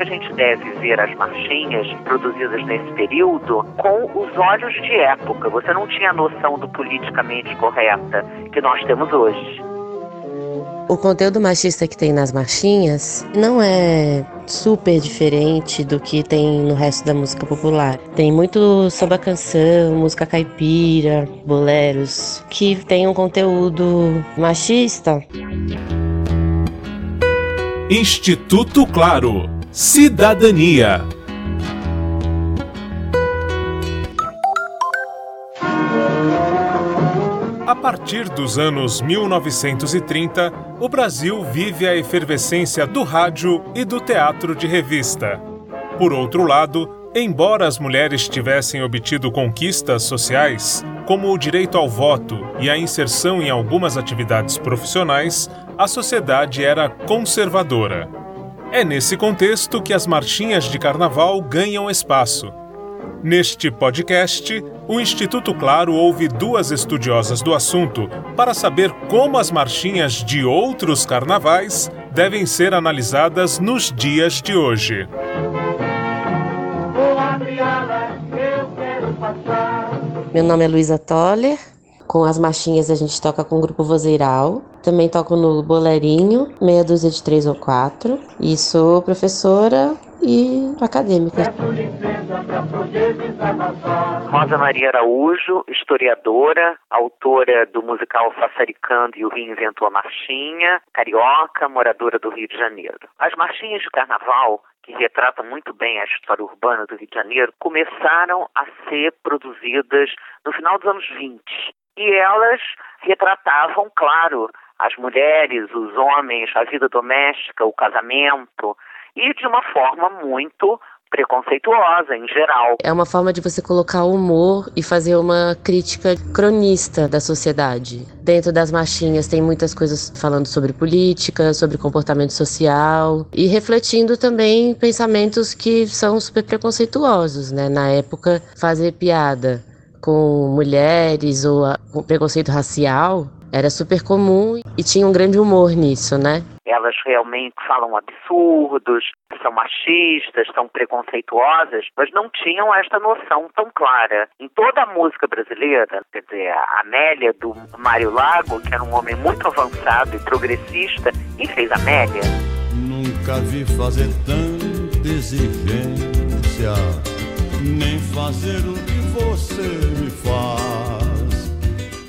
A gente deve ver as marchinhas produzidas nesse período com os olhos de época. Você não tinha noção do politicamente correta que nós temos hoje. O conteúdo machista que tem nas marchinhas não é super diferente do que tem no resto da música popular. Tem muito samba canção, música caipira, boleros, que tem um conteúdo machista. Instituto Claro. Cidadania. A partir dos anos 1930, o Brasil vive a efervescência do rádio e do teatro de revista. Por outro lado, embora as mulheres tivessem obtido conquistas sociais, como o direito ao voto e a inserção em algumas atividades profissionais, a sociedade era conservadora. É nesse contexto que as marchinhas de carnaval ganham espaço Neste podcast, o Instituto Claro ouve duas estudiosas do assunto para saber como as marchinhas de outros carnavais devem ser analisadas nos dias de hoje. Meu nome é Luísa Toller. Com as marchinhas a gente toca com o grupo Vozeiral. Também toco no Bolerinho, meia dúzia de três ou quatro. E sou professora e acadêmica. Rosa Maria Araújo, historiadora, autora do musical Sassaricando e o Rio Inventou a Marchinha, carioca, moradora do Rio de Janeiro. As marchinhas de carnaval que retratam muito bem a história urbana do Rio de Janeiro, começaram a ser produzidas no final dos anos 20. E elas retratavam, claro, as mulheres, os homens, a vida doméstica, o casamento, e de uma forma muito preconceituosa em geral. É uma forma de você colocar humor e fazer uma crítica cronista da sociedade. Dentro das marchinhas tem muitas coisas falando sobre política, sobre comportamento social e refletindo também pensamentos que são super preconceituosos, né? Na época, fazer piada com mulheres ou com preconceito racial era super comum e tinha um grande humor nisso, né? Elas realmente falam absurdos, são machistas, são preconceituosas, mas não tinham esta noção tão clara. Em toda a música brasileira, quer dizer, a Amélia do Mário Lago, que era um homem muito avançado e progressista, e fez Amélia. Nunca vi fazer tanta exigência, nem fazer o que você me faz.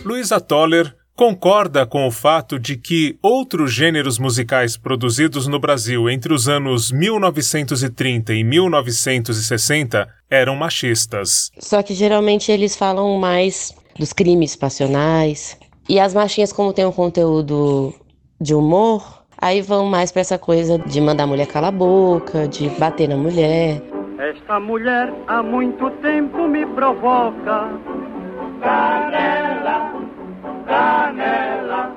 Luísa Toller concorda com o fato de que outros gêneros musicais produzidos no Brasil entre os anos 1930 e 1960 eram machistas. Só que geralmente eles falam mais dos crimes passionais. E as marchinhas, como tem um conteúdo de humor, aí vão mais para essa coisa de mandar a mulher calar a boca, de bater na mulher. Esta mulher há muito tempo me provoca. Canela canela.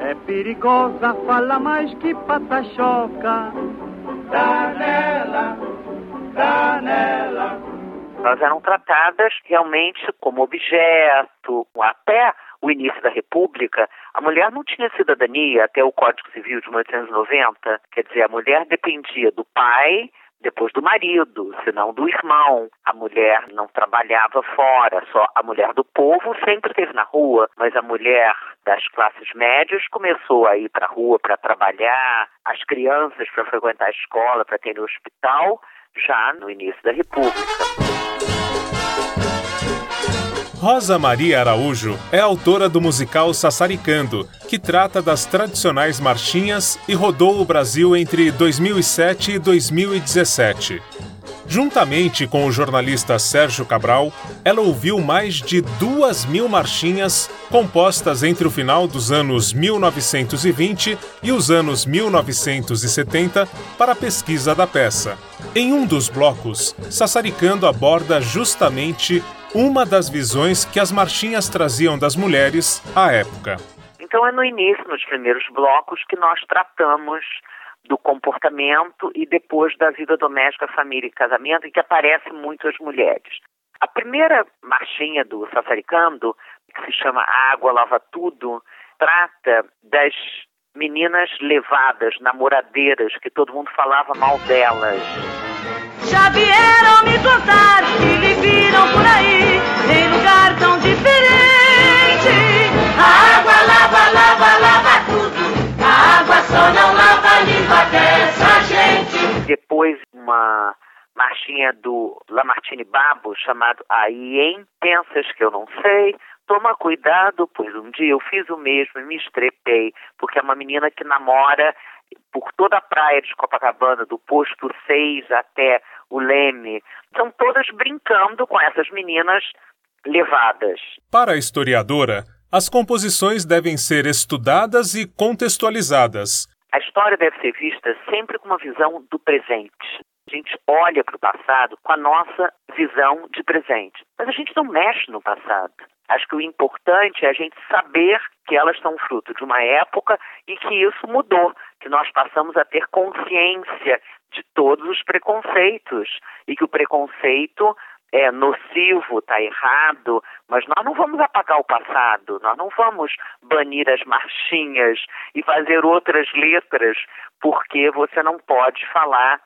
É perigosa, fala mais que patachoca. Canela, canela. Elas eram tratadas realmente como objeto. Até o início da República, a mulher não tinha cidadania até o Código Civil de 1890. Quer dizer, a mulher dependia do pai depois do marido, senão do irmão. A mulher não trabalhava fora, só a mulher do povo sempre esteve na rua, mas a mulher das classes médias começou a ir para a rua para trabalhar, as crianças para frequentar a escola, para ter no hospital, já no início da República. Rosa Maria Araújo é autora do musical Sassaricando, que trata das tradicionais marchinhas e rodou o Brasil entre 2007 e 2017. Juntamente com o jornalista Sérgio Cabral, ela ouviu mais de duas mil marchinhas compostas entre o final dos anos 1920 e os anos 1970 para a pesquisa da peça. Em um dos blocos, Sassaricando aborda justamente uma das visões que as marchinhas traziam das mulheres à época. Então é no início, nos primeiros blocos, que nós tratamos do comportamento e depois da vida doméstica, família e casamento, em que aparecem muito as mulheres. A primeira marchinha do Sassaricando, que se chama Água Lava Tudo, trata das meninas levadas, namoradeiras, que todo mundo falava mal delas. Já vieram me contar que lhe viram por aí, em lugar tão diferente. A água lava, lava, lava tudo. A água só não lava a língua dessa gente. Depois, uma marchinha do Lamartine Babo, chamado Aí, hein? Pensas que eu não sei? Toma cuidado, pois um dia eu fiz o mesmo e me estrepei, porque é uma menina que namora por toda a praia de Copacabana, do posto 6 até o Leme. São todas brincando com essas meninas levadas. Para a historiadora, as composições devem ser estudadas e contextualizadas. A história deve ser vista sempre com uma visão do presente. A gente olha para o passado com a nossa visão de presente. Mas a gente não mexe no passado. Acho que o importante é a gente saber que elas são fruto de uma época e que isso mudou, que nós passamos a ter consciência de todos os preconceitos. E que o preconceito é nocivo, está errado, mas nós não vamos apagar o passado, nós não vamos banir as marchinhas e fazer outras letras, porque você não pode falar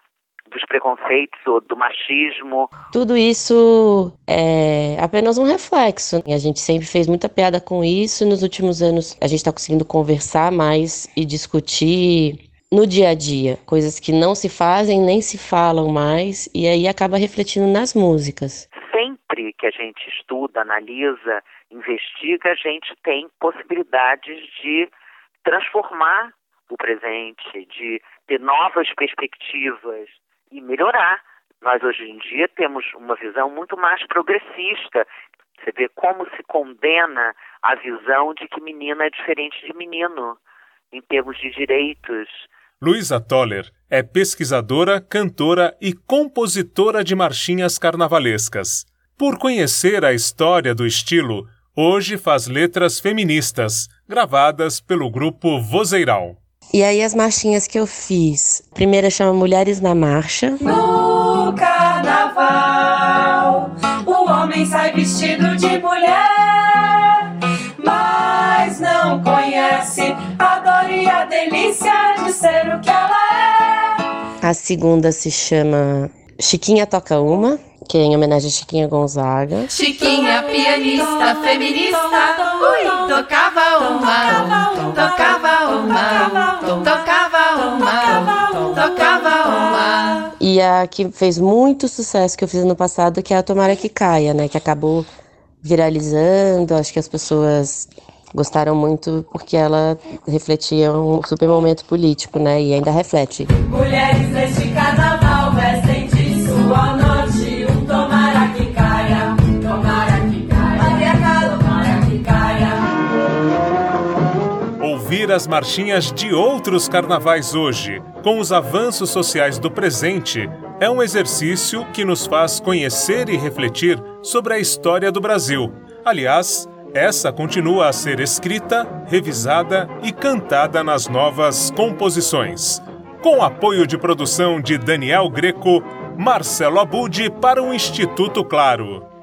dos preconceitos ou do machismo. Tudo isso é apenas um reflexo. A gente sempre fez muita piada com isso. Nos últimos anos, a gente está conseguindo conversar mais e discutir no dia a dia, coisas que não se fazem nem se falam mais, e aí acaba refletindo nas músicas. Sempre que a gente estuda, analisa, investiga, a gente tem possibilidades de transformar o presente, de ter novas perspectivas, e melhorar. Nós hoje em dia temos uma visão muito mais progressista. Você vê como se condena a visão de que menina é diferente de menino, em termos de direitos. Luísa Toller é pesquisadora, cantora e compositora de marchinhas carnavalescas. Por conhecer a história do estilo, hoje faz letras feministas, gravadas pelo grupo Vozeirão. E aí as marchinhas que eu fiz. A primeira chama Mulheres na Marcha. No carnaval, o homem sai vestido de mulher, mas não conhece a dor e a delícia de ser o que ela é. A segunda se chama Chiquinha Toca Uma, que é em homenagem a Chiquinha Gonzaga. Chiquinha, pianista, feminista, ui, tocava uma, tocava uma, tocava uma, tocava uma. E a que fez muito sucesso que eu fiz no passado, que é a Tomara que Caia, né? Que acabou viralizando, acho que as pessoas gostaram muito porque ela refletia um super momento político, né? E ainda reflete. Mulheres deste carnaval Ouvir as marchinhas de outros carnavais hoje, com os avanços sociais do presente, é um exercício que nos faz conhecer e refletir sobre a história do Brasil. Aliás, essa continua a ser escrita, revisada e cantada nas novas composições. Com apoio de produção de Daniel Greco, Marcelo Abud para o Instituto Claro.